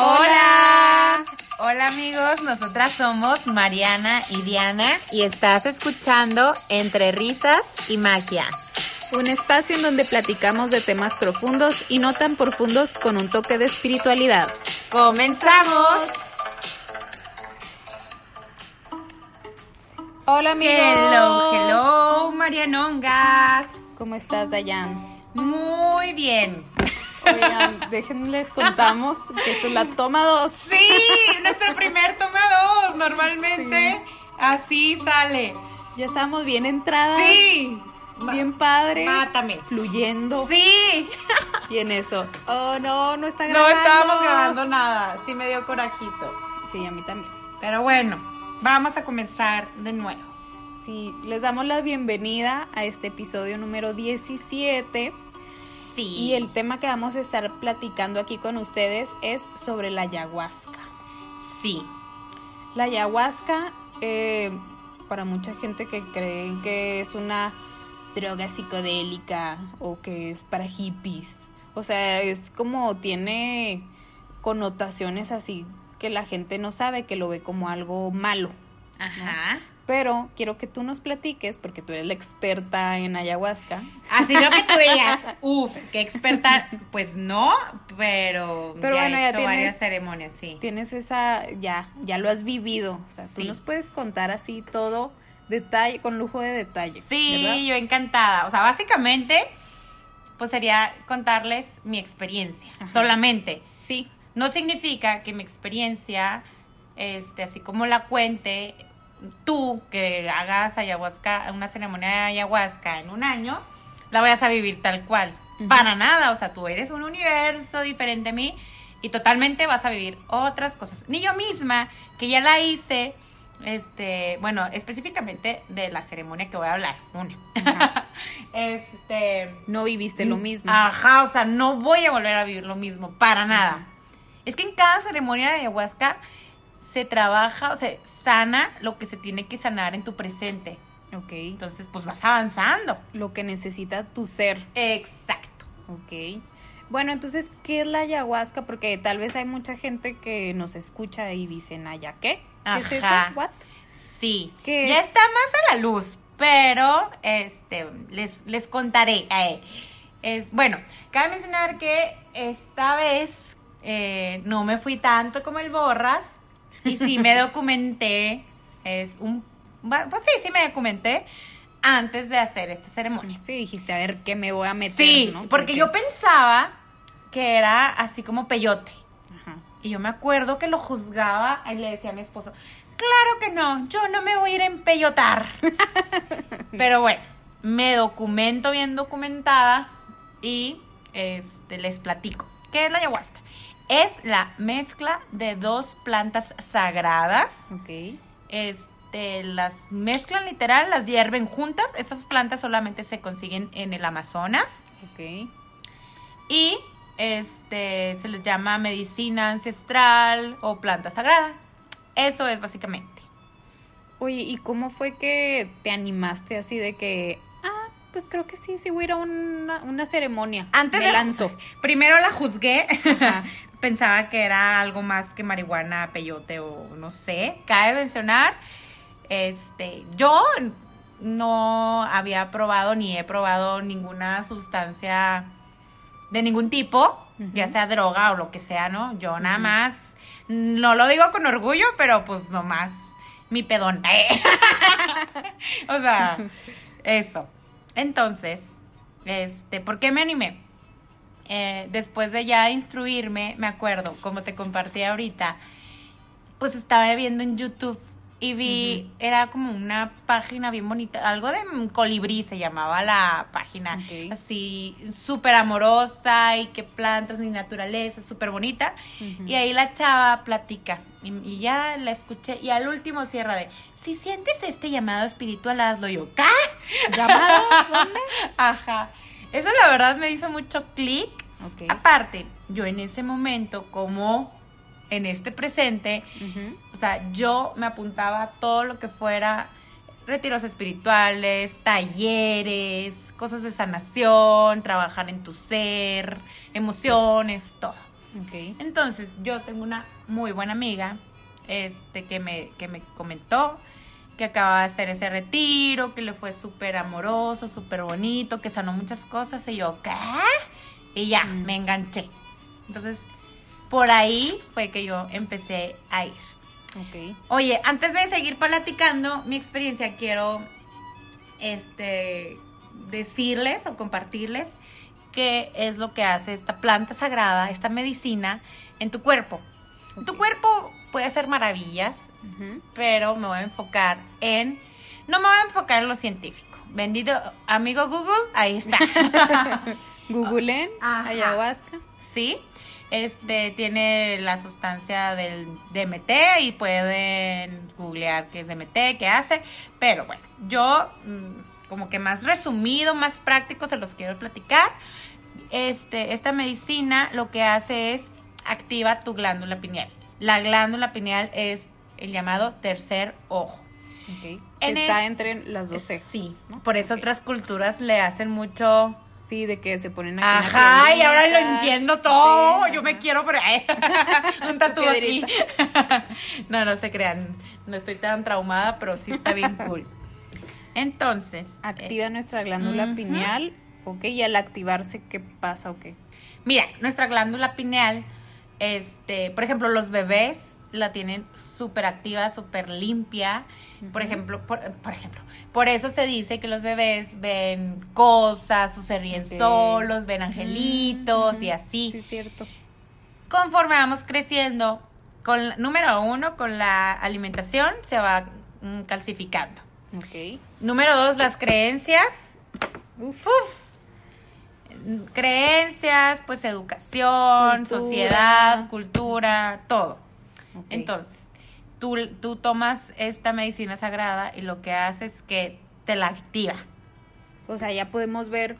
Hola. Hola amigos, nosotras somos Mariana y Diana y estás escuchando Entre Risas y Magia. Un espacio en donde platicamos de temas profundos y no tan profundos con un toque de espiritualidad. ¡Comenzamos! Hola amigos. Hello, hello, Marianongas. ¿Cómo estás, Dayans? Muy bien. Oigan, déjenles contamos que esto es la toma 2. Sí, nuestro primer toma 2. Normalmente así sale. Ya estamos bien entradas. Sí. Bien padre. Mátame. Fluyendo. Sí. Y en eso. Oh, no, no está No grabando. estábamos grabando nada. Sí me dio corajito. Sí, a mí también. Pero bueno, vamos a comenzar de nuevo. Sí, les damos la bienvenida a este episodio número 17. Sí. Y el tema que vamos a estar platicando aquí con ustedes es sobre la ayahuasca. Sí. La ayahuasca, eh, para mucha gente que creen que es una droga psicodélica o que es para hippies. O sea, es como tiene connotaciones así que la gente no sabe, que lo ve como algo malo. Ajá. Pero quiero que tú nos platiques, porque tú eres la experta en ayahuasca. Así lo que tú digas. Uf, qué experta. Pues no, pero, Pero ya bueno, he ya hecho tienes- varias ceremonias, sí. Tienes esa, ya, ya lo has vivido. O sea, tú Sí. nos puedes contar así todo, detalle, con lujo de detalle. Sí, ¿verdad? yo encantada. O sea, básicamente, pues sería contarles mi experiencia. Ajá. Solamente. Sí, No significa que mi experiencia, este, así como la cuente, tú que hagas ayahuasca, una ceremonia de ayahuasca en un año, la vayas a vivir tal cual. Para nada, o sea, tú eres un universo diferente a mí y totalmente vas a vivir otras cosas. Ni yo misma, que ya la hice, este, bueno, específicamente de la ceremonia que voy a hablar, una. Ajá. este, no viviste lo mismo. Ajá, o sea, no voy a volver a vivir lo mismo, para nada. Es que en cada ceremonia de ayahuasca se trabaja, o sea, sana lo que se tiene que sanar en tu presente. Ok. Entonces, pues vas avanzando. Lo que necesita tu ser. Exacto. Ok. Bueno, entonces, ¿qué es la ayahuasca? Porque tal vez hay mucha gente que nos escucha y dicen, ¿aya qué? ¿Qué es eso? ¿What? Sí. ¿Qué ya es? está más a la luz, pero este les, les contaré. eh. Es, bueno, cabe mencionar que esta vez eh, no me fui tanto como el Borras y sí me documenté. Es un. Pues sí, sí me documenté antes de hacer esta ceremonia. Sí, dijiste, a ver, ¿qué me voy a meter? Sí, ¿no? porque yo pensaba que era así como peyote. Ajá. Y yo me acuerdo que lo juzgaba y le decía a mi esposo, claro que no, yo no me voy a ir a empellotar. Pero bueno, me documento bien documentada y este, les platico. ¿Qué es la ayahuasca? Es la mezcla de dos plantas sagradas. Ok. Este, las mezclan literal, las hierven juntas. Esas plantas solamente se consiguen en el Amazonas. Ok. Y este se les llama medicina ancestral o planta sagrada. Eso es básicamente. Oye, ¿y cómo fue que te animaste así de que, pues creo que sí, sí voy a ir a una, una ceremonia? Antes me de lanzo. Primero la juzgué. Ajá. Pensaba que era algo más que marihuana, peyote o no sé. Cabe mencionar, este, yo no había probado ni he probado ninguna sustancia de ningún tipo, ya sea droga o lo que sea, ¿no? Yo nada más, no lo digo con orgullo, pero pues nomás mi pedón. o sea, eso. Entonces, este, ¿por qué me animé? Eh, después de ya instruirme, me acuerdo, como te compartí ahorita, pues estaba viendo en YouTube y vi, era como una página bien bonita, algo de colibrí se llamaba la página, así súper amorosa y que plantas y naturaleza, súper bonita. Y ahí la chava platica y, y ya la escuché y al último cierra de, si sientes este llamado espiritual, hazlo Y yo. ¿Qué? ¿Llamado? ¿Dónde? Ajá. Eso la verdad me hizo mucho clic. Aparte, yo en ese momento, como en este presente. O sea, yo me apuntaba a todo lo que fuera retiros espirituales, talleres, cosas de sanación, trabajar en tu ser, emociones, todo. Ok. Entonces, yo tengo una muy buena amiga este, que, me, que me comentó que acaba de hacer ese retiro, que le fue súper amoroso, súper bonito, que sanó muchas cosas. Y yo, ¿qué? Y ya, Mm. me enganché. Entonces, por ahí fue que yo empecé a ir. Ok. Oye, antes de seguir platicando mi experiencia, quiero este decirles o compartirles qué es lo que hace esta planta sagrada, esta medicina en tu cuerpo. Tu cuerpo puede hacer maravillas, pero me voy a enfocar en no me voy a enfocar en lo científico. Bendito amigo Google, ahí está. Googleen ayahuasca. ¿sí? Este tiene la sustancia del DMT y pueden googlear qué es DMT, qué hace, pero bueno, yo mm, como que más resumido, más práctico se los quiero platicar. Este, esta medicina lo que hace es activa tu glándula pineal. La glándula pineal es el llamado tercer ojo. En Está el- entre las dos cejas. Sí, ¿no? por eso otras culturas le hacen mucho Sí, de que se ponen aquí. una Ajá, y ahora lo entiendo todo. Sí, Yo me quiero por ahí. Un tatu aquí. No, no se crean. No estoy tan traumada, pero sí está bien cool. Entonces. Activa eh, nuestra glándula pineal. Ok, y al activarse, ¿qué pasa o qué? mira, nuestra glándula pineal, este, por ejemplo, los bebés la tienen súper activa, súper limpia. Por ejemplo, por, por ejemplo, por eso se dice que los bebés ven cosas o se ríen solos, ven angelitos y así. Sí, cierto. conforme vamos creciendo, con número uno, con la alimentación se va mm, calcificando. Ok. Número dos, las creencias. Uf. Mm, Creencias, pues educación, Cultura. sociedad, cultura, todo. Entonces, tú, tú tomas esta medicina sagrada y lo que hace es que te la activa. O sea, ya podemos ver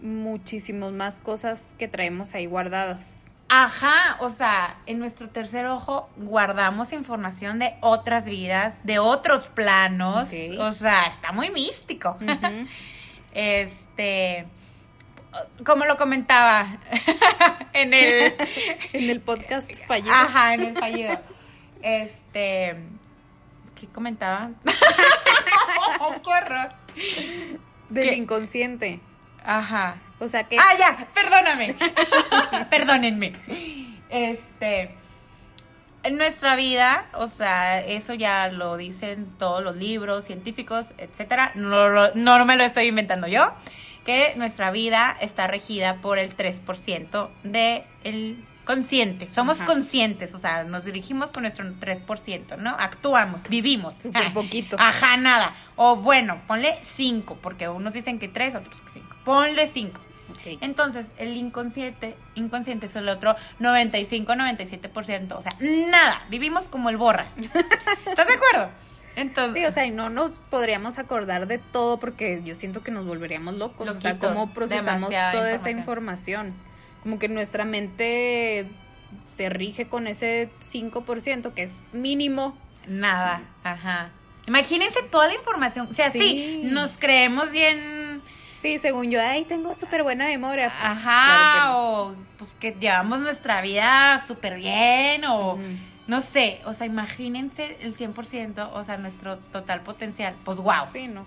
muchísimas más cosas que traemos ahí guardadas. Ajá, o sea, en nuestro tercer ojo guardamos información de otras vidas, de otros planos. O sea, está muy místico. Este, como lo comentaba en el, en el podcast fallido. ajá, en el fallido. Este, ¿qué comentaba? ¡Qué horror! Del ¿Qué? inconsciente. Ajá. O sea que. Ah, ya, perdóname. Perdónenme. Este, en nuestra vida, o sea, eso ya lo dicen todos los libros científicos, etcétera. No, lo- no me lo estoy inventando yo. Que nuestra vida está regida por el 3% del consciente. Somos Ajá. conscientes, o sea, nos dirigimos con nuestro 3%, ¿no? Actuamos, vivimos. Súper poquito. Ajá, nada. O bueno, ponle 5, porque unos dicen que 3, otros que 5. Ponle 5. Ok. Entonces, el inconsciente, inconsciente es el otro 95-97%. O sea, nada. Vivimos como el borras. ¿Estás de acuerdo? Entonces, Sí, o sea, y no nos podríamos acordar de todo porque yo siento que nos volveríamos locos. o sea, Loquitos, cómo procesamos toda esa información. Como que nuestra mente se rige con ese 5% que es mínimo. nada. Ajá. Imagínense toda la información. O sea, sí, Sí. nos creemos bien. Sí, según yo, ay, tengo súper buena memoria. Pues, Ajá. claro O pues que llevamos nuestra vida súper bien. O. No sé, o sea, imagínense el 100%, o sea, nuestro total potencial. Pues wow. Sí, no.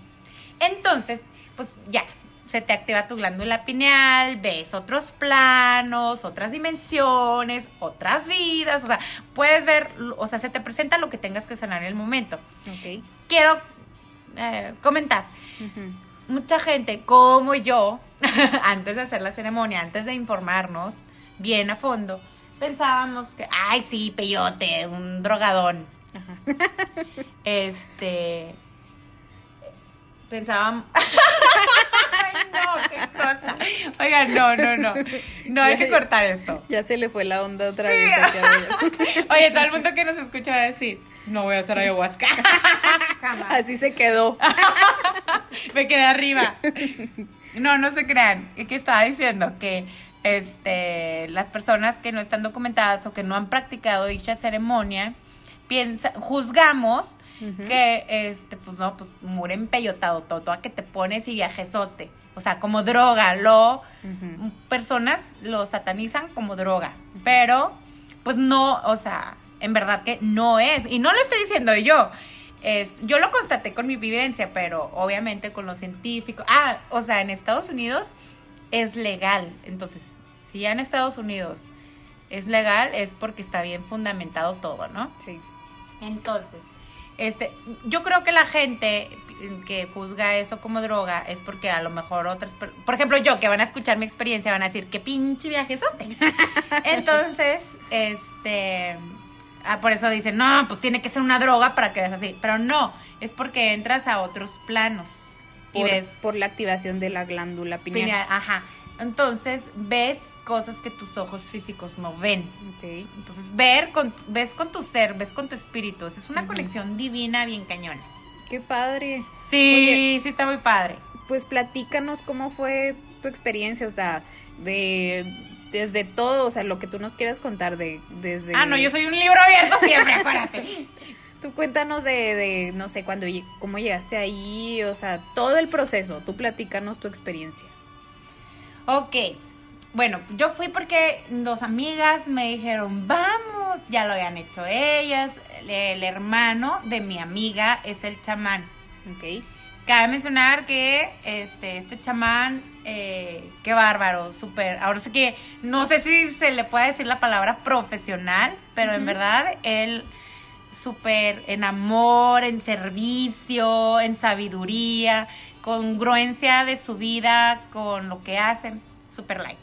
Entonces, pues ya, se te activa tu glándula pineal, ves otros planos, otras dimensiones, otras vidas, o sea, puedes ver, o sea, se te presenta lo que tengas que sanar en el momento. Quiero eh, comentar, mucha gente como yo, antes de hacer la ceremonia, antes de informarnos bien a fondo, pensábamos que, ay, sí, peyote, un drogadón. Ajá. Este. Pensábamos. No, qué cosa. Oigan, no, no, no. No hay que cortar esto. Ya se le fue la onda otra vez. Oye, todo el mundo que nos escucha va a decir: No voy a hacer ayahuasca. Jamás. Así se quedó. Me quedé arriba. No, no se crean. Es que estaba diciendo que este, las personas que no están documentadas o que no han practicado dicha ceremonia, piensa, juzgamos que, este, pues no, pues muere empeyotado todo, a que te pones y viajesote. O sea, como droga, lo personas lo satanizan como droga, pero pues no, o sea, en verdad que no es, y no lo estoy diciendo yo, es, yo lo constaté con mi vivencia, pero obviamente con los científicos, ah, o sea, en Estados Unidos es legal, entonces, si ya en Estados Unidos es legal, es porque está bien fundamentado todo, ¿no? Sí. Entonces, este, yo creo que la gente que juzga eso como droga es porque a lo mejor otras, por ejemplo, yo que van a escuchar mi experiencia van a decir qué pinche viajezote. Entonces, este, ah, por eso dicen no, pues tiene que ser una droga para que veas así, pero no, es porque entras a otros planos y Por, ves por la activación de la glándula pineal. pineal, ajá. Entonces ves cosas que tus ojos físicos no ven. Ok. Entonces, ver con, ves con tu ser, ves con tu espíritu. Es una conexión divina, bien cañona. Qué padre. Sí, Oye. sí está muy padre. Pues platícanos cómo fue tu experiencia, o sea, de desde todo, o sea, lo que tú nos quieras contar de desde Ah, no, yo soy un libro abierto siempre, acuérdate. Tú cuéntanos de, de no sé, cuando cómo llegaste ahí, o sea, todo el proceso. Tú platícanos tu experiencia. Ok. Bueno, yo fui porque dos amigas me dijeron, vamos, ya lo habían hecho ellas. El, hermano de mi amiga es el chamán. Ok. Cabe mencionar que este, este chamán, eh, qué bárbaro, súper. Ahora sí que no sé si se le puede decir la palabra profesional, pero en verdad él súper en amor, en servicio, en sabiduría, congruencia de su vida con lo que hacen, súper like.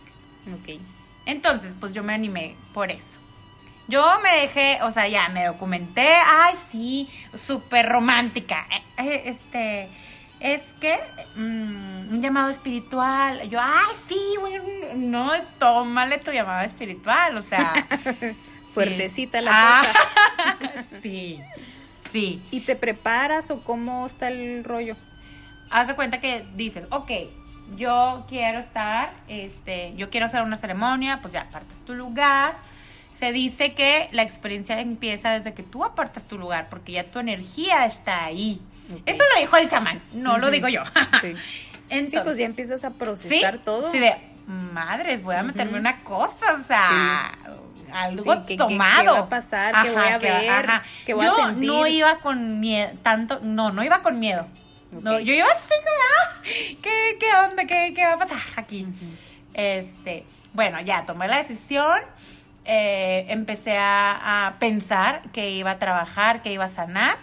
Ok. Entonces, pues yo me animé por eso. Yo me dejé, o sea, ya me documenté, ay, sí, súper romántica. Eh, eh, Este, es que mm, un llamado espiritual. Yo, ay, sí, bueno, no, tómale tu llamado espiritual, o sea. Fuertecita la Ah, cosa. sí, sí. ¿Y te preparas o cómo está el rollo? haz de cuenta que dices, ok, yo quiero estar, este, yo quiero hacer una ceremonia, pues ya apartas tu lugar. Se dice que la experiencia empieza desde que tú apartas tu lugar, porque ya tu energía está ahí. Eso lo dijo el chamán, no lo digo yo. Sí. Entonces, Sí, pues ya empiezas a procesar todo. Sí, de madres, voy a meterme una cosa, o sea, algo Sí, ¿qué- qué- tomado. qué va a pasar? ¿Qué voy a ver? ¿Qué voy a Yo sentir? no iba con miedo, tanto, no, no iba con miedo. No, yo iba así como, ah, ¿qué, qué onda? ¿Qué, ¿Qué va a pasar aquí? Este, bueno, ya tomé la decisión, eh, empecé a, a pensar que iba a trabajar, que iba a sanar.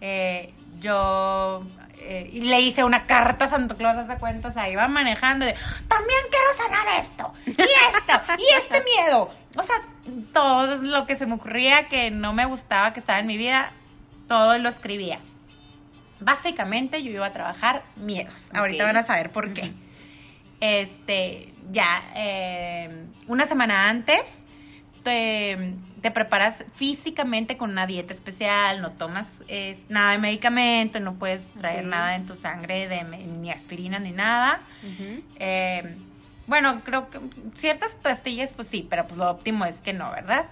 Eh, yo eh, y le hice una carta a Santo Claus, ¿te das cuenta? O sea, iba manejando de, también quiero sanar esto, y esto, y este miedo. O sea, todo lo que se me ocurría que no me gustaba que estaba en mi vida, todo lo escribía. Básicamente yo iba a trabajar miedos. Ahorita van a saber por qué. Este, ya, eh, una semana antes te, te preparas físicamente con una dieta especial, no tomas eh, nada de medicamento, no puedes traer nada en tu sangre, de, ni aspirina ni nada. Eh, bueno, creo que ciertas pastillas, pues sí, pero pues lo óptimo es que no, ¿verdad?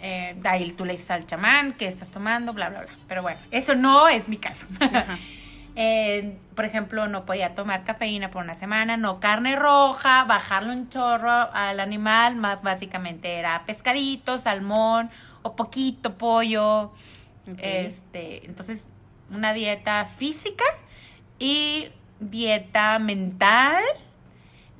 Eh, ahí tú le dices al chamán que estás tomando, bla, bla, bla. Pero bueno, eso no es mi caso. Ajá. Eh, por ejemplo, no podía tomar cafeína por una semana, no carne roja, bajarle un chorro al animal, más básicamente era pescadito, salmón o poquito pollo. Este, entonces, una dieta física y dieta mental.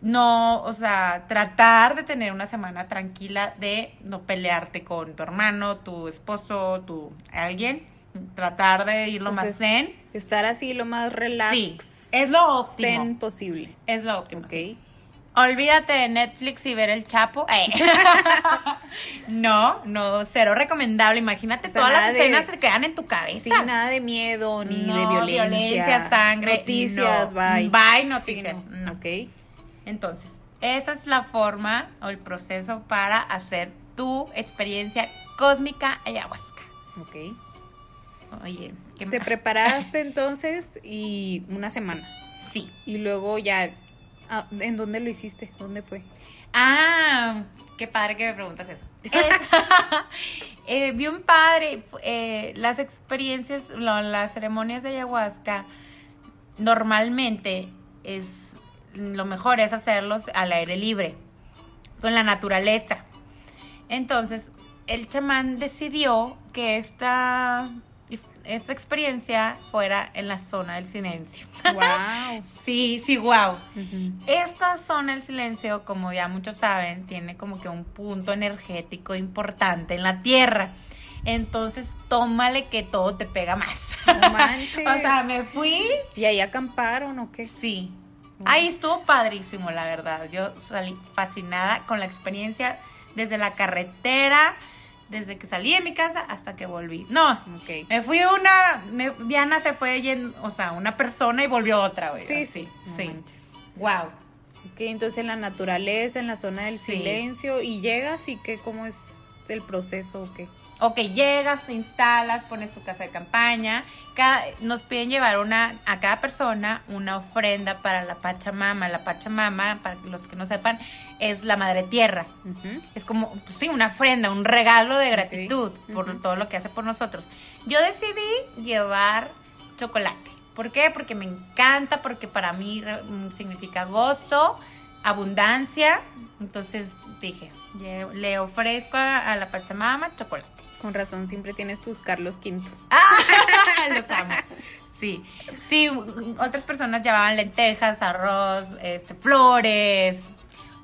No, o sea, tratar de tener una semana tranquila de no pelearte con tu hermano, tu esposo, tu alguien. Tratar de ir lo más zen. Estar así lo más relax, Sí, es lo óptimo. zen posible. Es lo óptimo. Ok. Olvídate de Netflix y ver el Chapo. Eh. no, no, cero recomendable. Imagínate O sea, todas las nada de- escenas que se quedan en tu cabeza. Sí, nada de miedo ni No, de violencia. sangre. Noticias, no. bye. Bye, noticias. Sí, no. Ok. Entonces, esa es la forma o el proceso para hacer tu experiencia cósmica ayahuasca. Ok. Oye, ¿qué Te preparaste entonces y una semana. Sí. Y luego ya. ah, ¿En dónde lo hiciste? ¿Dónde fue? Ah, qué padre que me preguntas eso. Es- eh, bien padre. eh, las experiencias, las ceremonias de ayahuasca, normalmente es lo mejor es hacerlos al aire libre, con la naturaleza. Entonces, el chamán decidió que esta, esta experiencia fuera en la zona del silencio. Wow. sí, sí, wow. Esta zona del silencio, como ya muchos saben, tiene como que un punto energético importante en la Tierra. Entonces, tómale que todo te pega más. No manches. o sea, me fui. ¿Y ahí acamparon o qué? Sí. Ahí estuvo padrísimo, la verdad. Yo salí fascinada con la experiencia desde la carretera, desde que salí de mi casa hasta que volví. No, Ok. me fui una. me- Diana se fue, yen- o sea, una persona y volvió otra, güey. Sí, sí. No sí. Wow. Ok, entonces en la naturaleza, en la zona del Sí. silencio, y llegas y qué, cómo es el proceso o qué. Ok, llegas, te instalas, pones tu casa de campaña. Cada, nos piden llevar una a cada persona una ofrenda para la Pachamama. La Pachamama, para los que no sepan, es la madre tierra. Es como, pues sí, una ofrenda, un regalo de gratitud por todo lo que hace por nosotros. Yo decidí llevar chocolate. ¿Por qué? Porque me encanta, porque para mí mm, significa gozo, abundancia. Entonces dije, le ofrezco a, a la Pachamama chocolate. Con razón, siempre tienes tus Carlos V. Los amo. Sí, sí, otras personas llevaban lentejas, arroz, este, flores,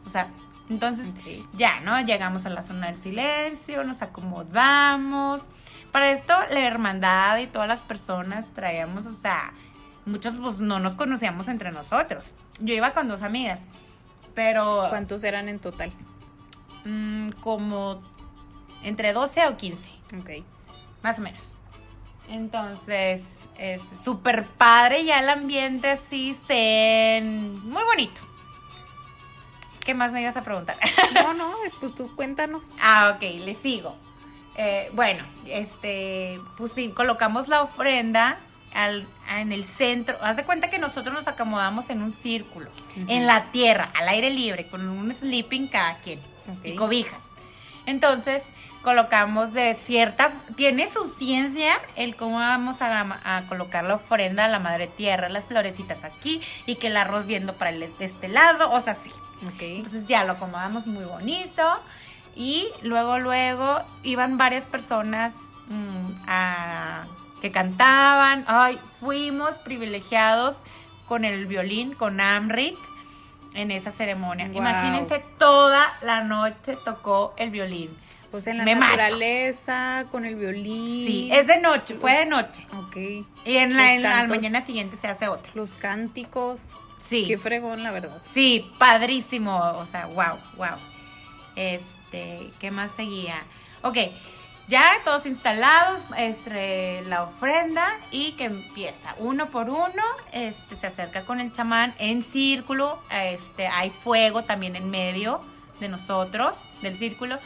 o sea, entonces ya, ¿no? Llegamos a la zona del silencio, nos acomodamos. Para esto, la hermandad y todas las personas traíamos, o sea, muchos pues no nos conocíamos entre nosotros. Yo iba con dos amigas, pero ¿Cuántos eran en total? mm, como entre 12 o 15. Ok. Más o menos. Entonces, es súper padre, ya el ambiente así, zen, muy bonito. ¿Qué más me ibas a preguntar? No, no, pues tú cuéntanos. ah, ok, le sigo. Eh, bueno, este, pues sí, colocamos la ofrenda al, en el centro. Haz de cuenta que nosotros nos acomodamos en un círculo, en la tierra, al aire libre, con un sleeping cada quien y cobijas. Entonces, colocamos de cierta, tiene su ciencia el cómo vamos a, a colocar la ofrenda a la madre tierra, las florecitas aquí y que el arroz viendo para el, este lado, o sea, sí. Ok. Entonces ya lo acomodamos muy bonito y luego, luego iban varias personas mm, a- que cantaban. Ay, fuimos privilegiados con el violín, con Amrit en esa ceremonia. Wow. Imagínense, toda la noche tocó el violín. Pues en la Me mato. naturaleza, con el violín. Sí, es de noche, fue de noche. Ok. Y en la, en la mañana siguiente se hace otra. Los cánticos. Sí. Qué fregón, la verdad. Sí, padrísimo, o sea, wow, wow. Este, ¿qué más seguía? Ok, ya todos instalados, este, la ofrenda y que empieza uno por uno, este, se acerca con el chamán en círculo, este, hay fuego también en medio de nosotros, del círculo,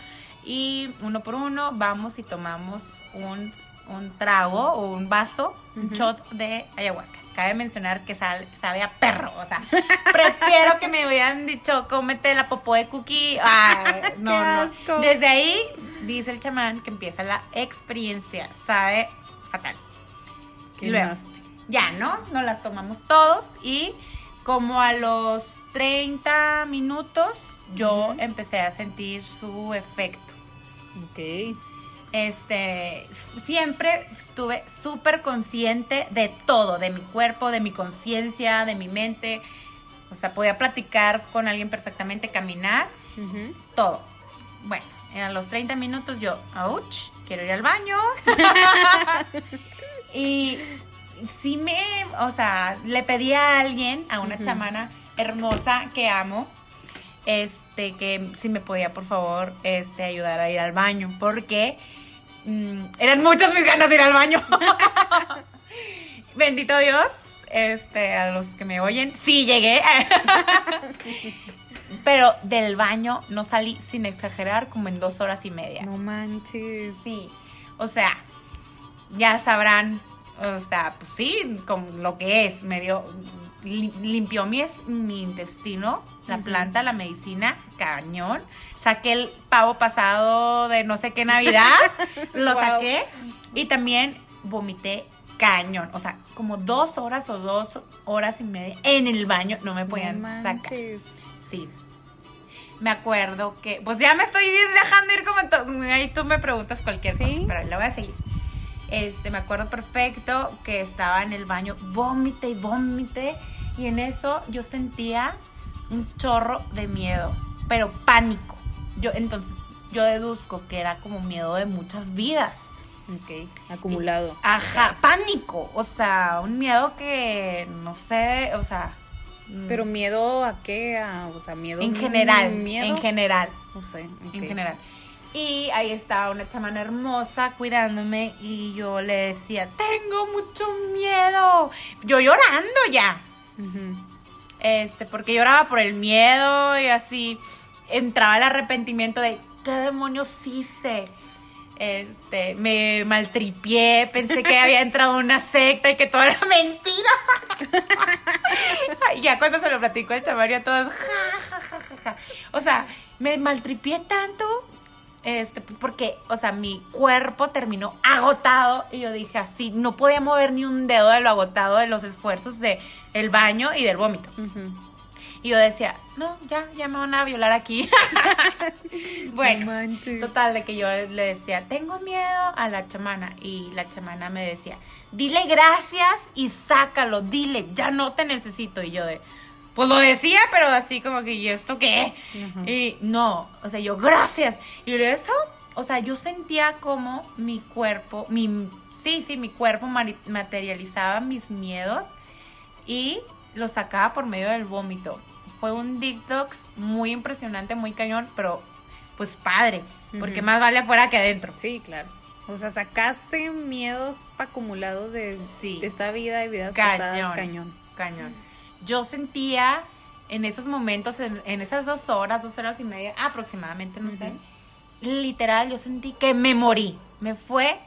y uno por uno vamos y tomamos un, un trago o un vaso, un shot de ayahuasca. Cabe mencionar que sal- sabe a perro, o sea, prefiero que me hubieran dicho cómete la popó de cookie. Ay, no, Qué no. Desde ahí dice el chamán que empieza la experiencia, sabe fatal. Qué luego, nasty. ya, ¿no? Nos las tomamos todos y como a los 30 minutos yo empecé a sentir su efecto. Ok. Este, siempre estuve súper consciente de todo, de mi cuerpo, de mi conciencia, de mi mente. O sea, podía platicar con alguien perfectamente, caminar, todo. Bueno, a los 30 minutos yo, ouch, quiero ir al baño. y sí me, o sea, le pedí a alguien, a una chamana hermosa que amo, este, que si me podía, por favor, este, ayudar a ir al baño, porque mm, eran muchas mis ganas de ir al baño. Bendito Dios, este, a los que me oyen, sí llegué. Pero del baño no salí sin exagerar como en dos horas y media. No manches. Sí, o sea, ya sabrán, o sea, pues sí, con lo que es, me dio, li- limpió mi, mi intestino, la planta, la medicina, cañón. Saqué el pavo pasado de no sé qué Navidad, lo Wow. saqué y también vomité cañón. O sea, como dos horas o dos horas y media en el baño no me podían No sacar. Sí. Me acuerdo que, pues ya me estoy dejando ir como ahí tú me preguntas cualquier Sí. cosa, pero la voy a seguir. Este, me acuerdo perfecto que estaba en el baño, vómite y vómite, y en eso yo sentía un chorro de miedo, pero pánico. Yo entonces yo deduzco que era como miedo de muchas vidas. Ok, acumulado. Ajá, pánico, o sea, un miedo que no sé, o sea, mm, Pero miedo a qué? A- o sea, miedo. en general, Miedo. en general. No sé. en general. Y ahí estaba una chamana hermosa cuidándome y yo le decía, tengo mucho miedo. Yo llorando ya. Este, porque lloraba por el miedo y así entraba el arrepentimiento de, ¿qué demonios hice? Este, me maltripié, pensé que había entrado una secta y que todo era mentira. Y ya cuando se lo platico al chamario a todos, ja, ja, ja, ja. O sea, me maltripié tanto, este, porque, o sea, mi cuerpo terminó agotado y yo dije así, no podía mover ni un dedo de lo agotado de los esfuerzos de el baño y del vómito. Y yo decía, no, ya, ya me van a violar aquí. No bueno, manches. total, de que yo le decía, tengo miedo a la chamana. Y la chamana me decía, dile gracias y sácalo, dile, ya no te necesito. Y yo de, pues lo decía, pero así como que, ¿y esto qué? Y no, o sea, yo, gracias. Y eso, o sea, yo sentía como mi cuerpo, mi, sí, sí, mi cuerpo materializaba mis miedos y los sacaba por medio del vómito. Fue un detox muy impresionante, muy cañón, pero pues padre, porque más vale afuera que adentro. Sí, claro. O sea, sacaste miedos acumulados de, Sí. de esta vida y vidas Cañón. pasadas, cañón. Cañón. Yo sentía en esos momentos, en, en esas dos horas, dos horas y media aproximadamente, no sé, literal, yo sentí que me morí. Me fue,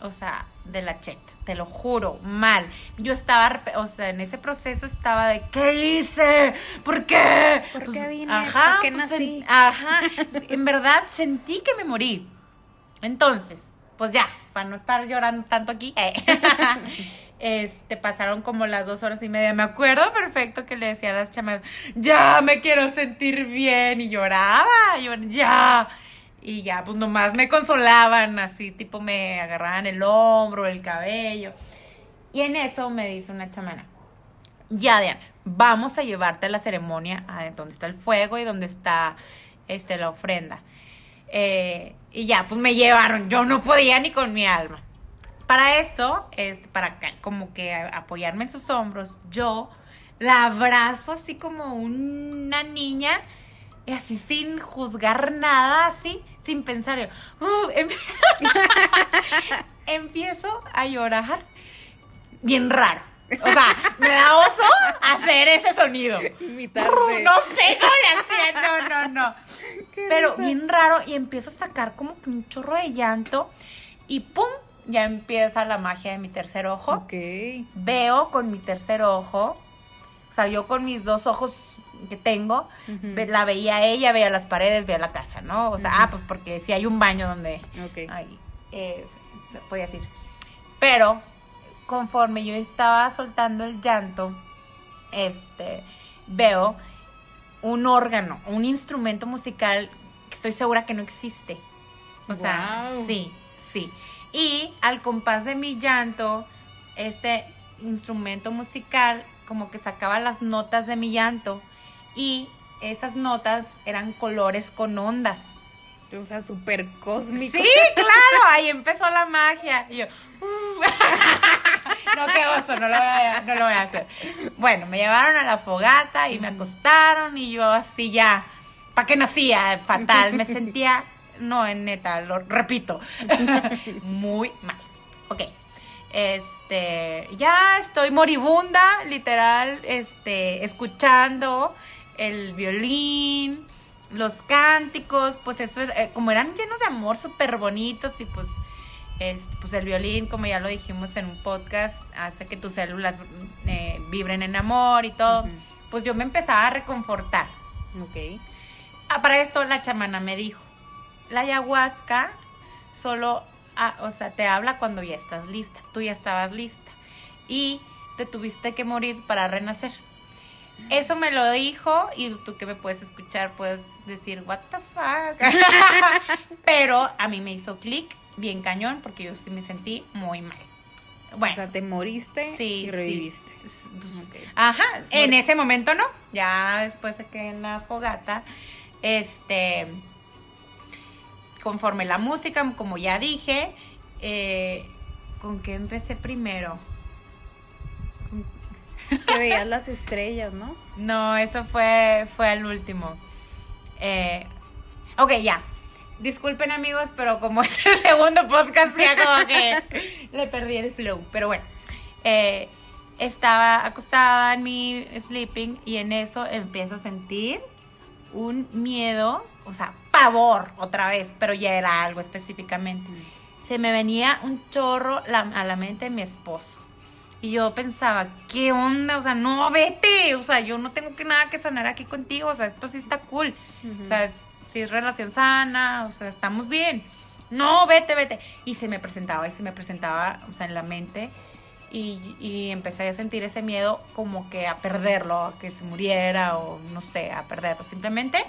o sea, de la cheta, te lo juro, mal. Yo estaba, o sea, en ese proceso estaba de, ¿qué hice? ¿Por qué? Pues, ¿Por qué vine? Ajá, ¿Por qué pues, nací? en- ajá, en verdad sentí que me morí. Entonces, pues ya, para no estar llorando tanto aquí, eh, este, pasaron como las dos horas y media. Me acuerdo perfecto que le decía a las chamas, ya me quiero sentir bien. Y lloraba, yo, ya. Y ya, pues nomás me consolaban, así, tipo me agarraban el hombro, el cabello. Y en eso me dice una chamana, ya Diana, vamos a llevarte a la ceremonia, a donde está el fuego y donde está este, la ofrenda. Eh, y ya, pues me llevaron, yo no podía ni con mi alma. Para esto, este, para como que apoyarme en sus hombros, yo la abrazo así como una niña, y así sin juzgar nada, así, sin pensar. Yo, uh, em- empiezo a llorar bien raro. O sea, me da oso hacer ese sonido. No sé cómo le hacía, no, no, no. Pero bien raro y empiezo a sacar como que un chorro de llanto y ¡pum! Ya empieza la magia de mi tercer ojo. Ok. Veo con mi tercer ojo, o sea, yo con mis dos ojos que tengo, la veía a ella, veía las paredes, veía la casa, ¿no? O sea, ah, pues porque si hay un baño donde Ok. Ay, eh, podía decir. Pero conforme yo estaba soltando el llanto, este, veo un órgano, un instrumento musical que estoy segura que no existe. O sea, sí, sí. Y al compás de mi llanto, este instrumento musical como que sacaba las notas de mi llanto y esas notas eran colores con ondas. O sea, súper cósmico. Sí, claro, ahí empezó la magia. Y yo, "Uf". no, qué oso, no lo, voy a, no lo voy a hacer. Bueno, me llevaron a la fogata y me acostaron y yo así ya, ¿para qué nacía? Fatal, me sentía, no, en neta, lo repito, muy mal. Ok, este, ya estoy moribunda, literal, este, escuchando el violín, los cánticos, pues eso, es, eh, como eran llenos de amor, súper bonitos y pues, pues el violín, como ya lo dijimos en un podcast, hace que tus células eh, vibren en amor y todo. Pues yo me empezaba a reconfortar. Ok. Ah, para esto la chamana me dijo, la ayahuasca solo, ah, o sea, te habla cuando ya estás lista, tú ya estabas lista. y te tuviste que morir para renacer. Eso me lo dijo y tú que me puedes escuchar puedes decir, what the fuck. Pero a mí me hizo clic bien cañón porque yo sí me sentí muy mal. Bueno, O sea, te moriste sí, y sí, reviviste. pues. Ajá, en ese momento no. Ya después de que en la fogata, este, conforme la música, como ya dije, eh, ¿con qué empecé primero? Que veías las estrellas, ¿no? No, eso fue, fue al último. Eh, ok, ya. Disculpen amigos, pero como es el segundo podcast, ya como que le perdí el flow. Pero bueno, eh, estaba acostada en mi sleeping y en eso empiezo a sentir un miedo, o sea, pavor otra vez, pero ya era algo específicamente. Se me venía un chorro la- a la mente de mi esposo. Y yo pensaba, ¿qué onda? O sea, no, vete. O sea, yo no tengo que nada que sanar aquí contigo. O sea, esto sí está cool. Ujú. O sea, es- si es relación sana, o sea, estamos bien. No, vete, vete. Y se me presentaba y se me presentaba, o sea, en la mente. Y, y empecé a sentir ese miedo como que a perderlo, a que se muriera o no sé, a perderlo simplemente.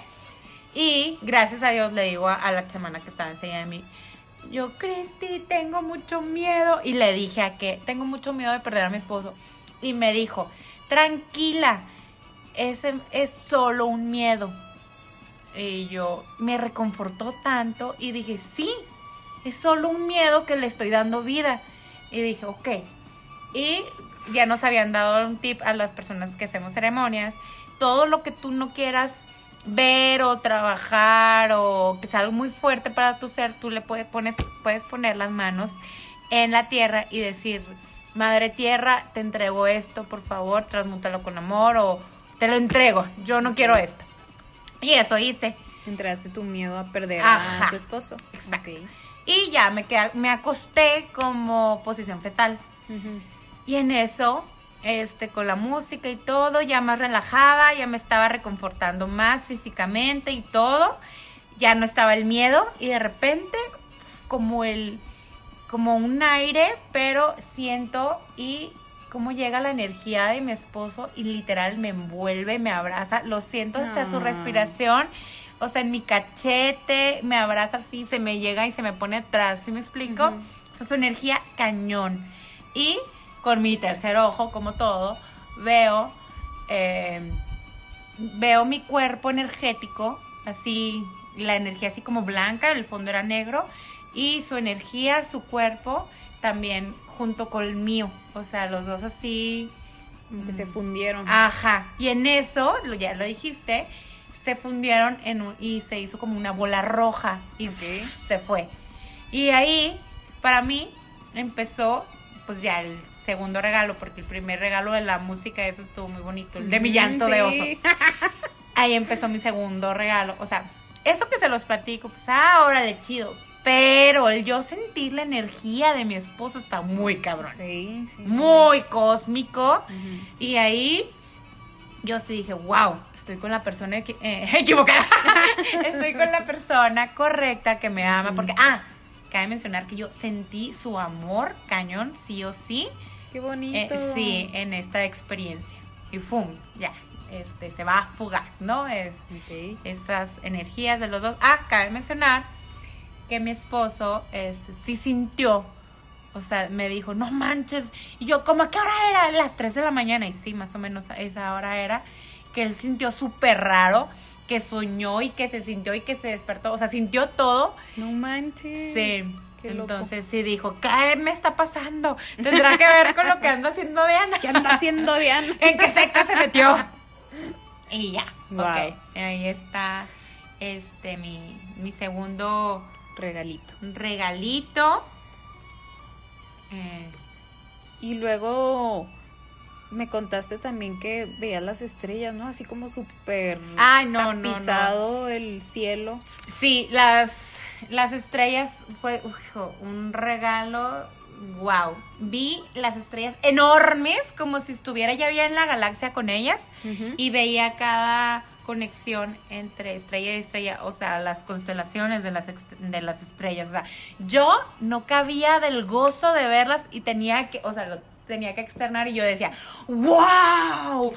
Y gracias a Dios le digo a, la chamana que estaba enseguida de mí, yo, Cristi, tengo mucho miedo. Y le dije a que tengo mucho miedo de perder a mi esposo. Y me dijo, tranquila, ese es solo un miedo. Y yo me reconfortó tanto y dije, sí, es solo un miedo que le estoy dando vida. Y dije, ok. Y ya nos habían dado un tip a las personas que hacemos ceremonias. Todo lo que tú no quieras ver o trabajar o que sea algo muy fuerte para tu ser, tú le puedes, pones, puedes poner las manos en la tierra y decir, Madre Tierra, te entrego esto, por favor, transmútalo con amor o te lo entrego, yo no quiero esto. Y eso hice. Entraste tu miedo a perder Ajá. a tu esposo. Exacto. Y ya me, quedé, me acosté como posición fetal. Y en eso, este, con la música y todo, ya más relajada, ya me estaba reconfortando más físicamente y todo. Ya no estaba el miedo y de repente, como el, como un aire, pero siento y cómo llega la energía de mi esposo y literal me envuelve, me abraza, lo siento hasta su Ah. respiración. O sea, en mi cachete, me abraza así, se me llega y se me pone atrás, ¿sí me explico? O sea, su energía cañón. Y con mi tercer ojo, como todo, veo, eh, veo mi cuerpo energético, así, la energía así como blanca, el fondo era negro, y su energía, su cuerpo, también junto con el mío. O sea, los dos así. Que se fundieron. Ajá. Y en eso, lo, ya lo dijiste, se fundieron en un- y se hizo como una bola roja y Ok. se fue. Y ahí, para mí, empezó, pues ya el segundo regalo, porque el primer regalo de la música, eso estuvo muy bonito, el de mi llanto de oso. Ahí empezó mi segundo regalo. O sea, eso que se los platico, pues, ah, órale, chido. Pero el yo sentir la energía de mi esposo está muy cabrón. Sí, sí. Muy cósmico. Y ahí yo sí dije, wow, estoy con la persona equi- eh, equivocada. estoy con la persona correcta que me ama. Porque, ah, cabe mencionar que yo sentí su amor cañón, sí o sí, Qué bonito. eh, sí, en esta experiencia. Y ¡fum! Ya, este, se va fugaz, ¿no? Es, Ok. esas energías de los dos. Ah, cabe mencionar que mi esposo este, sí sintió, o sea, me dijo, no manches. Y yo, ¿cómo a qué hora era? Las 3 de la mañana. Y sí, más o menos a esa hora era. Que él sintió súper raro, que soñó y que se sintió y que se despertó. O sea, sintió todo. No manches. Sí. Qué loco. Entonces sí dijo, ¿qué me está pasando? Tendrá que ver con lo que anda haciendo Diana. ¿Qué anda haciendo Diana? ¿En qué secta se metió? Y ya, Wow. ok. Ahí está este mi, mi segundo Regalito. regalito. Eh, Y luego me contaste también que veías las estrellas, ¿no? Así como súper no, no, no. el cielo. sí, las, las estrellas fue ujo, un regalo. Wow. Vi las estrellas enormes, como si estuviera ya bien en la galaxia con ellas. y veía cada conexión entre estrella y estrella, o sea, las constelaciones de las, de las estrellas. O sea, yo no cabía del gozo de verlas y tenía que, o sea, lo- tenía que externar y yo decía, ¡Wow!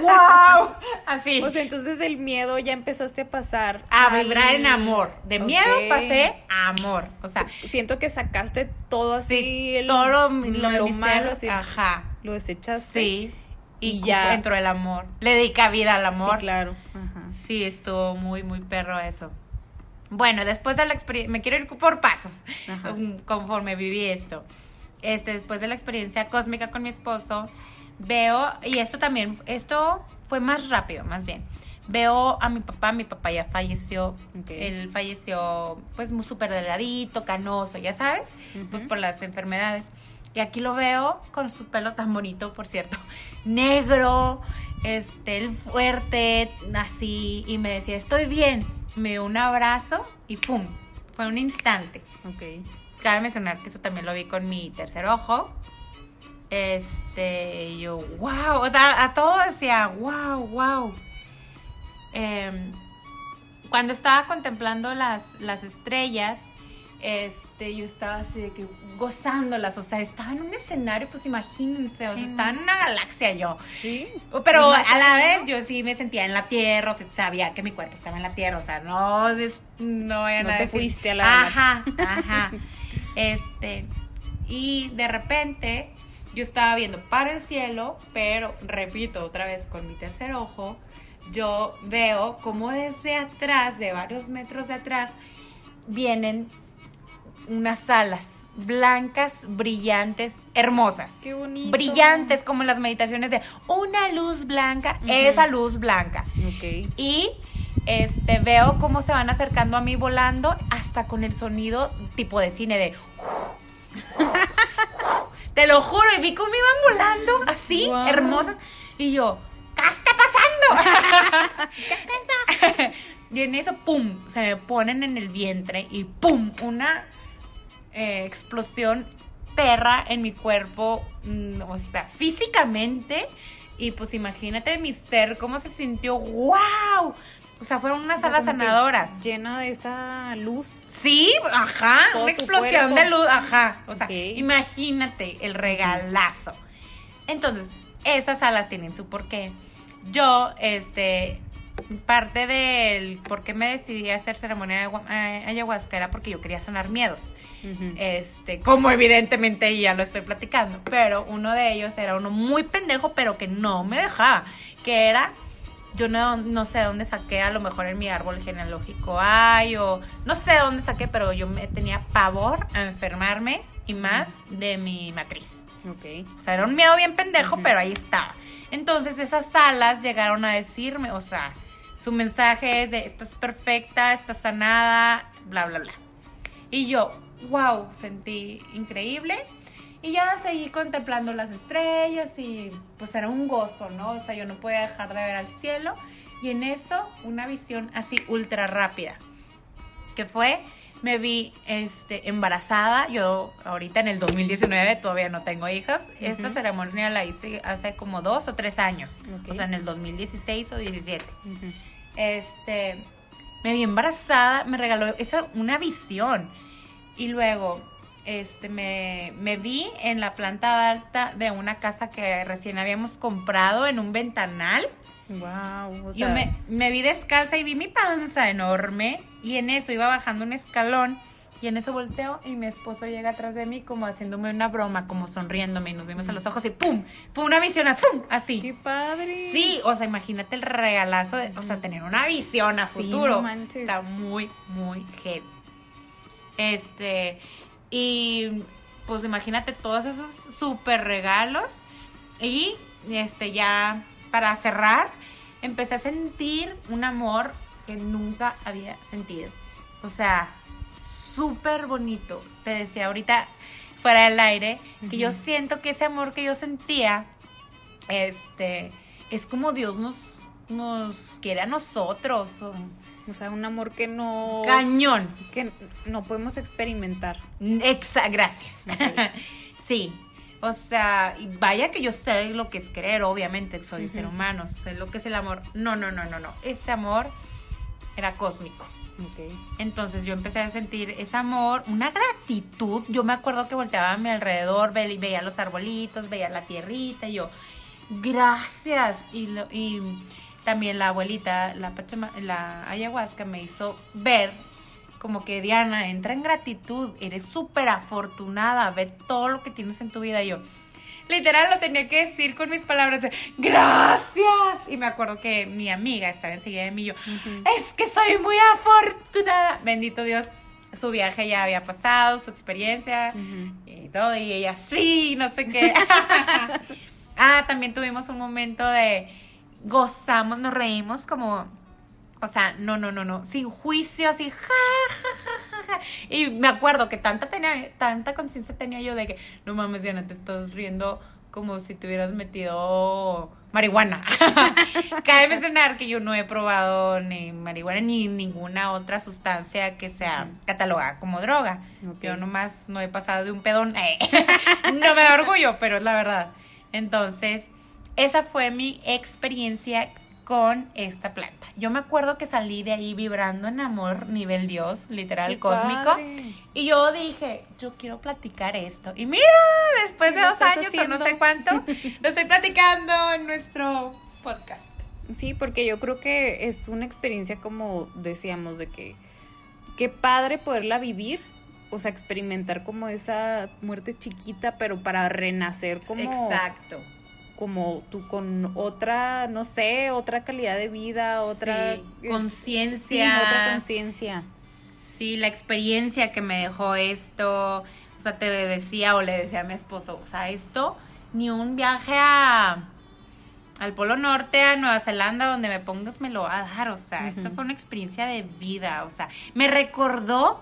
¡Wow! Así. Sea, entonces del miedo ya empezaste a pasar a al- vibrar en amor. De miedo pasé a amor. O sea, Siento que sacaste todo así, sí, el- todo lo, lo lo malo, así, Ajá. lo desechaste. Sí. Y, Y ya entró el amor. Le di cabida al amor. Sí, claro. Ajá. Sí, estuvo muy, muy perro eso. Bueno, después de la experiencia, me quiero ir por pasos, Ajá. conforme viví esto. Este, después de la experiencia cósmica con mi esposo, veo, y esto también, esto fue más rápido, más bien. Veo a mi papá, mi papá ya falleció, Ok. él falleció pues muy súper delgadito, canoso, ya sabes, pues por las enfermedades. Y aquí lo veo con su pelo tan bonito, por cierto, negro, este, el fuerte, así, y me decía, estoy bien. Me dio un abrazo y ¡pum! Fue un instante. Ok. Cabe mencionar que eso también lo vi con mi tercer ojo. Este, yo, wow, o sea, a todo decía, wow, wow. Em, cuando estaba contemplando las, las estrellas, este, yo estaba así de que gozándolas, o sea, estaba en un escenario, pues imagínense, o sea, estaba en una galaxia yo. Sí. Pero a la vez yo sí me sentía en la tierra, o sea, sabía que mi cuerpo estaba en la tierra, o sea, no, des- no vayan No te decir- fuiste a la Ajá, ajá. Este, y de repente yo estaba viendo para el cielo, pero repito otra vez con mi tercer ojo, yo veo como desde atrás, de varios metros de atrás, vienen unas alas blancas, brillantes, hermosas Qué bonito. brillantes como en las meditaciones de una luz blanca, esa luz blanca. Ok. Y este veo cómo se van acercando a mí volando hasta con el sonido tipo de cine de Te lo juro, y vi cómo iban volando así, hermosas y yo, ¿qué está pasando? ¿Qué es eso? y en eso pum, se me ponen en el vientre y pum, una eh, explosión perra en mi cuerpo, mm, o sea, físicamente. Y pues imagínate mi ser, cómo se sintió, wow. O sea, fueron unas O sea, alas sanadoras. Llena de esa luz. Sí, ajá, Todo una explosión de luz, ajá. O sea, imagínate el regalazo. Entonces, esas alas tienen su porqué. Yo, este, parte del por qué me decidí a hacer ceremonia de eh, ayahuasca era porque yo quería sanar miedos. Este, como evidentemente ya lo estoy platicando, pero uno de ellos era uno muy pendejo, pero que no me dejaba, que era, yo no, no sé dónde saqué, a lo mejor en mi árbol genealógico hay, o no sé dónde saqué, pero yo me tenía pavor a enfermarme y más de mi matriz. Ok. O sea, era un miedo bien pendejo, pero ahí estaba. Entonces esas alas llegaron a decirme, o sea, su mensaje es de, estás perfecta, estás sanada, bla, bla, bla. Y yo, wow, sentí increíble. Y ya seguí contemplando las estrellas y pues era un gozo, ¿no? O sea, yo no podía dejar de ver al cielo. Y en eso, una visión así ultra rápida. Que fue, me vi este, embarazada. Yo ahorita en el 2019 todavía no tengo hijos. Esta Ujú. ceremonia la hice hace como dos o tres años. Ok. O sea, en el 2016 o 17 Ujú. este, me vi embarazada, me regaló esa, una visión. Y luego, este, me, me vi en la planta alta de una casa que recién habíamos comprado en un ventanal. Wow. O Yo sea, me, me vi descalza y vi mi panza enorme. Y en eso iba bajando un escalón. Y en eso volteo y mi esposo llega atrás de mí como haciéndome una broma, como sonriéndome. Y nos vimos a los ojos y ¡pum! Fue una visión, ¡pum! Así. ¡Qué padre! Sí, o sea, imagínate el regalazo, de, o sea, tener una visión a Sí, futuro. no. Está muy, muy heavy. Este, y pues imagínate todos esos super regalos. Y este, ya para cerrar, empecé a sentir un amor que nunca había sentido. O sea, súper bonito. Te decía ahorita fuera del aire que yo siento que ese amor que yo sentía este es como Dios nos nos quiere a nosotros o- O sea, un amor que no. cañón Que no podemos experimentar. Exa gracias sí o sea y vaya que yo sé lo que es querer obviamente soy Ujú. ser humano sé lo que es el amor no no no no no ese amor era cósmico Ok. Entonces yo empecé a sentir ese amor, una gratitud. Yo me acuerdo que volteaba a mi alrededor, ve- veía los arbolitos, veía la tierrita y yo, gracias. Y, lo- y también la abuelita, la, Pachama- la ayahuasca me hizo ver como que Diana, entra en gratitud, eres súper afortunada, ve todo lo que tienes en tu vida. Y yo, literal, lo tenía que decir con mis palabras de, gracias. Y me acuerdo que mi amiga estaba enseguida de mí y yo, es que soy muy afortunada. Bendito Dios, su viaje ya había pasado, su experiencia y todo, y ella, sí, no sé qué. ah, también tuvimos un momento de gozamos, nos reímos como, o sea, no, no, no, no, sin juicio, así, ja, ja, ja, ja. Y me acuerdo que tanta tenía, tanta conciencia tenía yo de que, no mames, Diana, te estás riendo como si te hubieras metido marihuana. Cabe mencionar que yo no he probado ni marihuana ni ninguna otra sustancia que sea catalogada como droga. Yo nomás no he pasado de un pedón. no me da orgullo, pero es la verdad. Entonces, esa fue mi experiencia con esta planta. Yo me acuerdo que salí de ahí vibrando en amor nivel Dios, literal Qué cósmico. padre. Y yo dije, yo quiero platicar esto. Y mira, después ¿Y de dos años o no haciendo? sé cuánto, lo estoy platicando en nuestro podcast. Sí, porque yo creo que es una experiencia como decíamos de que qué padre poderla vivir, o sea, experimentar como esa muerte chiquita, pero para renacer como Exacto. Como tú con otra, no sé, otra calidad de vida, otra Sí, conciencia. sí, otra conciencia. Sí, la experiencia que me dejó esto, o sea, te decía o le decía a mi esposo, o sea, esto, ni un viaje a al Polo Norte, a Nueva Zelanda, donde me pongas me lo va a dar, o sea, esto fue una experiencia de vida, o sea, me recordó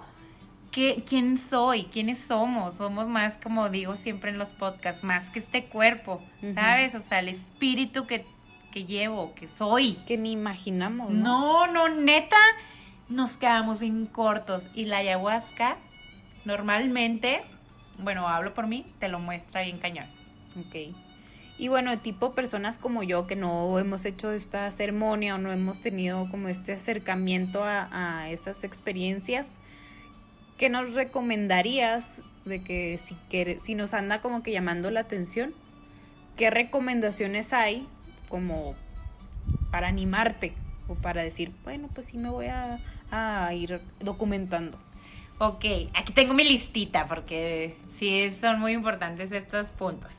que, quién soy, quiénes somos, somos más, como digo siempre en los podcasts, más que este cuerpo. ¿sabes? O sea, el espíritu que, que llevo, que soy. Que ni imaginamos, ¿no? No, no, neta, nos quedamos en cortos. Y la ayahuasca, normalmente, bueno, hablo por mí, te lo muestra bien cañón. Ok. Y bueno, tipo personas como yo que no hemos hecho esta ceremonia o no hemos tenido como este acercamiento a, a esas experiencias, ¿qué nos recomendarías de que si, quiere- si nos anda como que llamando la atención? ¿Qué recomendaciones hay como para animarte o para decir, bueno, pues sí me voy a, a ir documentando? Ok, aquí tengo mi listita porque sí son muy importantes estos puntos.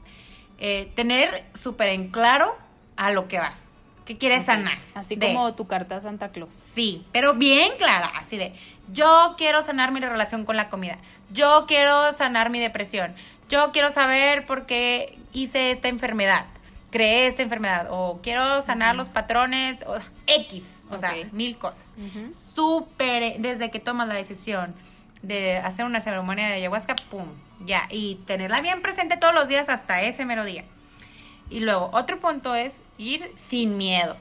Eh, tener súper en claro a lo que vas. ¿Qué quieres sanar? Así De- como tu carta a Santa Claus. Sí, pero bien clara, así de, yo quiero sanar mi relación con la comida, yo quiero sanar mi depresión, yo quiero saber por qué hice esta enfermedad, creé esta enfermedad, o quiero sanar los patrones, o X, o sea, mil cosas. Ujú. Súper, desde que tomas la decisión de hacer una ceremonia de ayahuasca, pum, ya, y tenerla bien presente todos los días hasta ese mero día. Y luego, otro punto es ir sin miedo.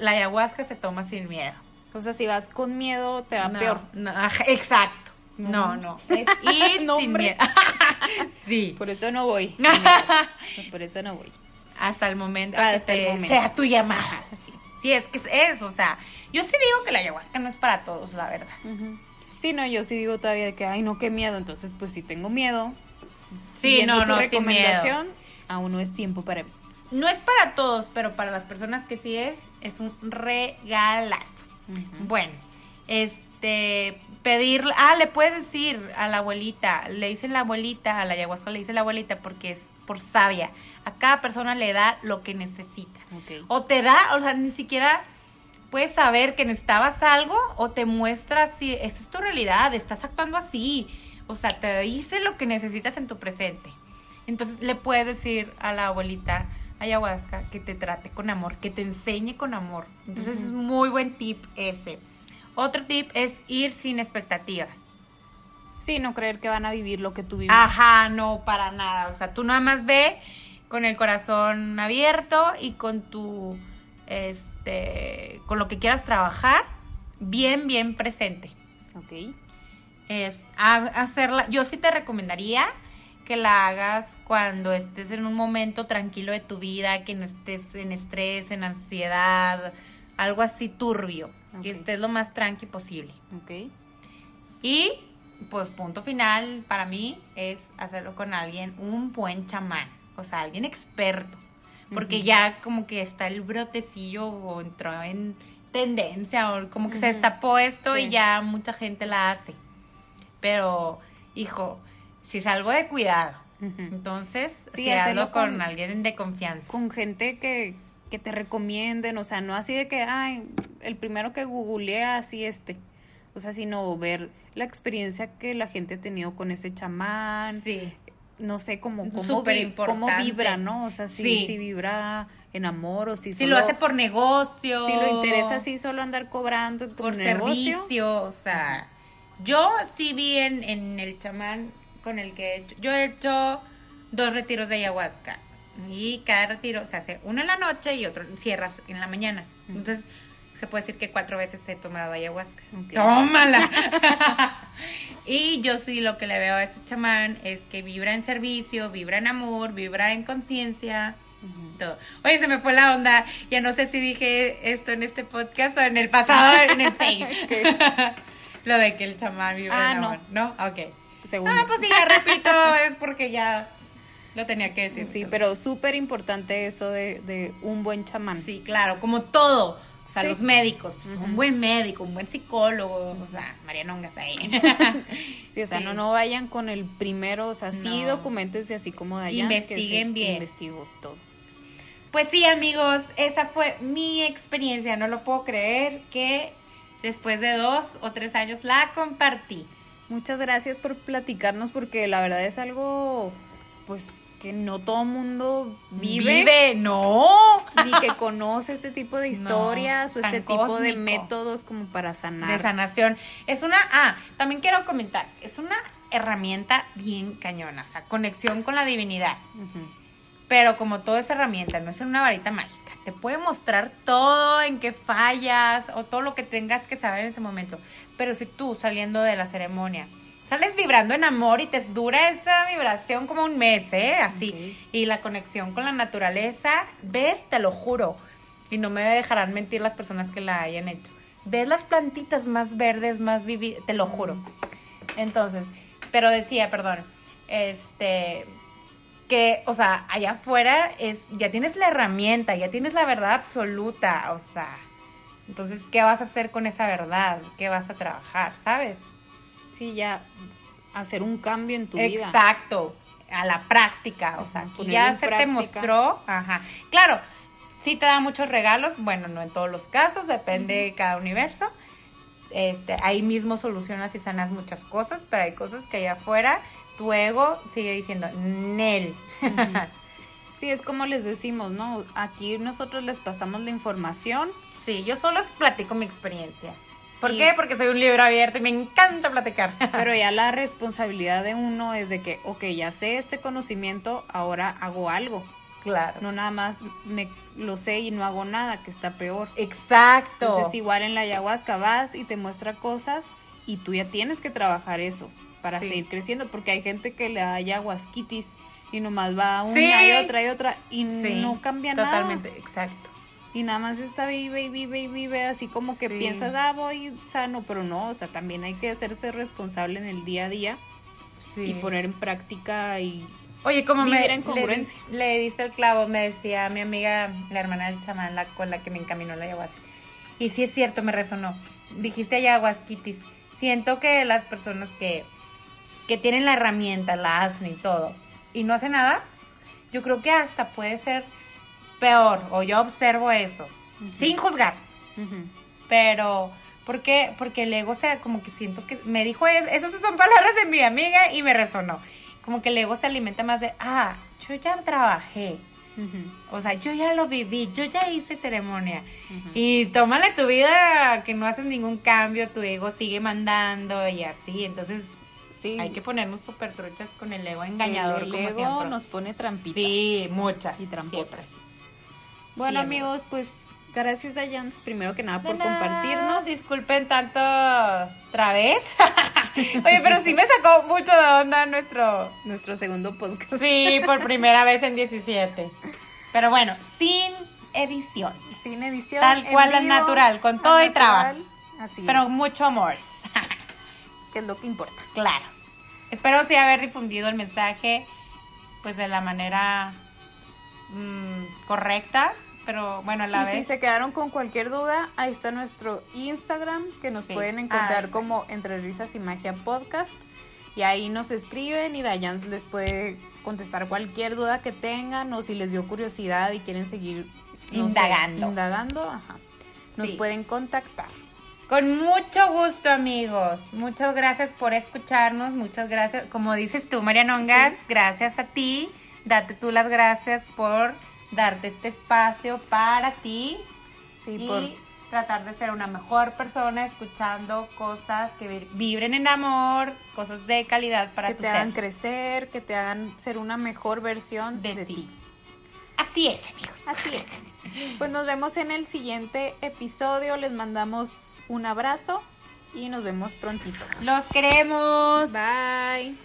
La ayahuasca se toma sin miedo. O sea, si vas con miedo, te va No, peor. no, exacto. No. No, ir No, hombre. miedo. sí. Por eso no voy. Por eso no voy. Hasta el momento Hasta el momento. sea tu llamada. Sí, es que es o sea, yo sí digo que la ayahuasca no es para todos, la verdad. Sí, no, yo sí digo todavía que, ay, no, qué miedo. Entonces, pues si tengo miedo. Sí, no, tu no, sin recomendación, aún no es tiempo para mí. No es para todos, pero para las personas que sí es, es un regalazo. Bueno, este, pedir, ah, le puedes decir a la abuelita, le dicen la abuelita, a la ayahuasca le dice la abuelita porque es por sabia. A cada persona le da lo que necesita. O te da, o sea, ni siquiera puedes saber que necesitabas algo o te muestra si esta es tu realidad, estás actuando así. O sea, te dice lo que necesitas en tu presente. Entonces le puedes decir a la abuelita ayahuasca que te trate con amor, que te enseñe con amor. Entonces es muy buen tip ese. Otro tip es ir sin expectativas. Sí, no creer que van a vivir lo que tú vives. Ajá, no, para nada. O sea, tú nada más ve con el corazón abierto y con tu, este, con lo que quieras trabajar, bien, bien presente. Ok. Es ha- hacerla, yo sí te recomendaría que la hagas cuando estés en un momento tranquilo de tu vida, que no estés en estrés, en ansiedad, algo así turbio. Que estés lo más tranqui posible. Ok. Y pues punto final para mí es hacerlo con alguien, un buen chamán, o sea, alguien experto, porque ya como que está el brotecillo o entró en tendencia o como que se Ujú. destapó esto Sí. y ya mucha gente la hace. Pero, hijo, si es algo de cuidado, entonces Sí, hacerlo hazlo con, con- alguien de confianza. Con gente que, que te recomienden, o sea, no así de que, ay, el primero que googlea así este. O sea, sino ver la experiencia que la gente ha tenido con ese chamán. Sí. No sé cómo, cómo, vi- cómo vibra, ¿no? O sea, si, Sí. si vibra en amor o si, Si solo- lo hace por negocio. Si lo interesa así solo andar cobrando por negocio. servicio, o sea, yo sí vi en, en el chamán con el que he hecho, yo he hecho dos retiros de ayahuasca y cada retiro se hace uno en la noche y otro cierras en la mañana. Entonces, se puede decir que cuatro veces he tomado ayahuasca. ¡Tómala! y yo sí lo que le veo a ese chamán es que vibra en servicio, vibra en amor, vibra en conciencia. Oye, se me fue la onda. Ya no sé si dije esto en este podcast o en el pasado, en el Face. Lo de que el chamán vive Ah, en no. amor. ¿No? Ok. Según Ah, pues sí, ya repito, es porque ya lo tenía que decir. Sí, pero súper importante eso de, de un buen chamán. Sí, claro, como todo. O sea, Sí. los médicos, pues, un buen médico, un buen psicólogo, o sea, Mariana Ongas ahí. Sí, o sea, Sí. no, no vayan con el primero, o sea, sí No. documentense así como Dayan. Investiguen bien. Investigó todo. Pues sí, amigos, esa fue mi experiencia. No lo puedo creer que después de dos o tres años la compartí. Muchas gracias por platicarnos porque la verdad es algo, pues, que no todo mundo vive, no. ni que conoce este tipo de No, historias o este tipo de métodos como para sanar. De sanación. Es una, ah, también quiero comentar, es una herramienta bien cañona, o sea, conexión con la divinidad. Pero como todo es herramienta, no es una varita mágica. Te puede mostrar todo en que fallas o todo lo que tengas que saber en ese momento. Pero si tú saliendo de la ceremonia sales vibrando en amor y te dura esa vibración como un mes, ¿eh? Así. Y la conexión con la naturaleza, ves, te lo juro. Y no me dejarán mentir las personas que la hayan hecho. Ves las plantitas más verdes, más vividas, te lo juro. Entonces, pero decía, perdón, este, que, o sea, allá afuera es, ya tienes la herramienta, ya tienes la verdad absoluta, o sea, entonces, ¿qué vas a hacer con esa verdad? ¿Qué vas a trabajar? ¿Sabes? Sí, ya hacer un cambio en tu vida. Exacto, a la práctica, o sea, aquí ya se te mostró, ajá, claro, sí te da muchos regalos, bueno, no en todos los casos, depende de cada universo, este, ahí mismo solucionas y sanas muchas cosas, pero hay cosas que allá afuera tu ego sigue diciendo, Nel. Sí, es como les decimos, ¿no? Aquí nosotros les pasamos la información. Sí, yo solo platico mi experiencia. ¿Por Y- qué? Porque soy un libro abierto y me encanta platicar. Pero ya la responsabilidad de uno es de que, ok, ya sé este conocimiento, ahora hago algo. claro. No nada más me lo sé y no hago nada, que está peor. Exacto. Entonces igual en la ayahuasca vas y te muestra cosas y tú ya tienes que trabajar eso para Sí. seguir creciendo, porque hay gente que le da ayahuasquitis y nomás va una Sí. y otra y otra y no cambia Totalmente, nada. exacto. Y nada más está vive y vive y vive, así como que piensas, ah, voy sano, pero no, o sea, también hay que hacerse responsable en el día a día y poner en práctica y Oye, como me en le, congruencia. le diste el clavo, me decía mi amiga, la hermana del chamán, la con la que me encaminó la ayahuasca. Y sí es cierto, me resonó. Dijiste ayahuasquitis. Siento que las personas que, que tienen la herramienta, la hacen y todo, y no hacen nada, yo creo que hasta puede ser peor, o yo observo eso, sin juzgar. Pero, ¿por qué? Porque el ego, o sea, como que siento que me dijo, es- esas son palabras de mi amiga y me resonó. Como que el ego se alimenta más de, ah, yo ya trabajé. O sea, yo ya lo viví, yo ya hice ceremonia. Y tómale tu vida que no haces ningún cambio, tu ego sigue mandando y así. Entonces, Sí. hay que ponernos súper truchas con el ego engañador el, como ego siempre. nos pone trampitas. Sí, muchas. Y trampotas. siempre. Bueno, amigos, pues gracias Dayan, primero que nada por nada, compartirnos. Disculpen tanto otra vez. Oye, pero sí me sacó mucho de onda nuestro. Nuestro segundo podcast. Sí, por primera vez en 17. Pero bueno, sin edición. Sin edición. Tal cual, al vivo, natural, con todo y trabas. Así Pero mucho amor. Que es lo que importa. Claro. Espero sí haber difundido el mensaje pues de la manera mm, correcta, pero bueno, a la y vez si se quedaron con cualquier duda, ahí está nuestro Instagram, que nos Sí. pueden Ah, encontrar sí. como Entre Risas y Magia Podcast. Y ahí nos escriben y Dayan les puede contestar cualquier duda que tengan o si les dio curiosidad y quieren seguir no sé, Indagando. indagando, ajá. Nos Sí. pueden contactar. Con mucho gusto, amigos. Muchas gracias por escucharnos. Muchas gracias. Como dices tú, Marianongas, Sí. gracias a ti. Date tú las gracias por darte este espacio para ti Sí, y por tratar de ser una mejor persona escuchando cosas que vi- vibren en amor, cosas de calidad para que tu te ser. hagan crecer, que te hagan ser una mejor versión De de, ti. ti. Así es, amigos. Así es. Pues nos vemos en el siguiente episodio. Les mandamos un abrazo y nos vemos prontito. Los queremos. Bye.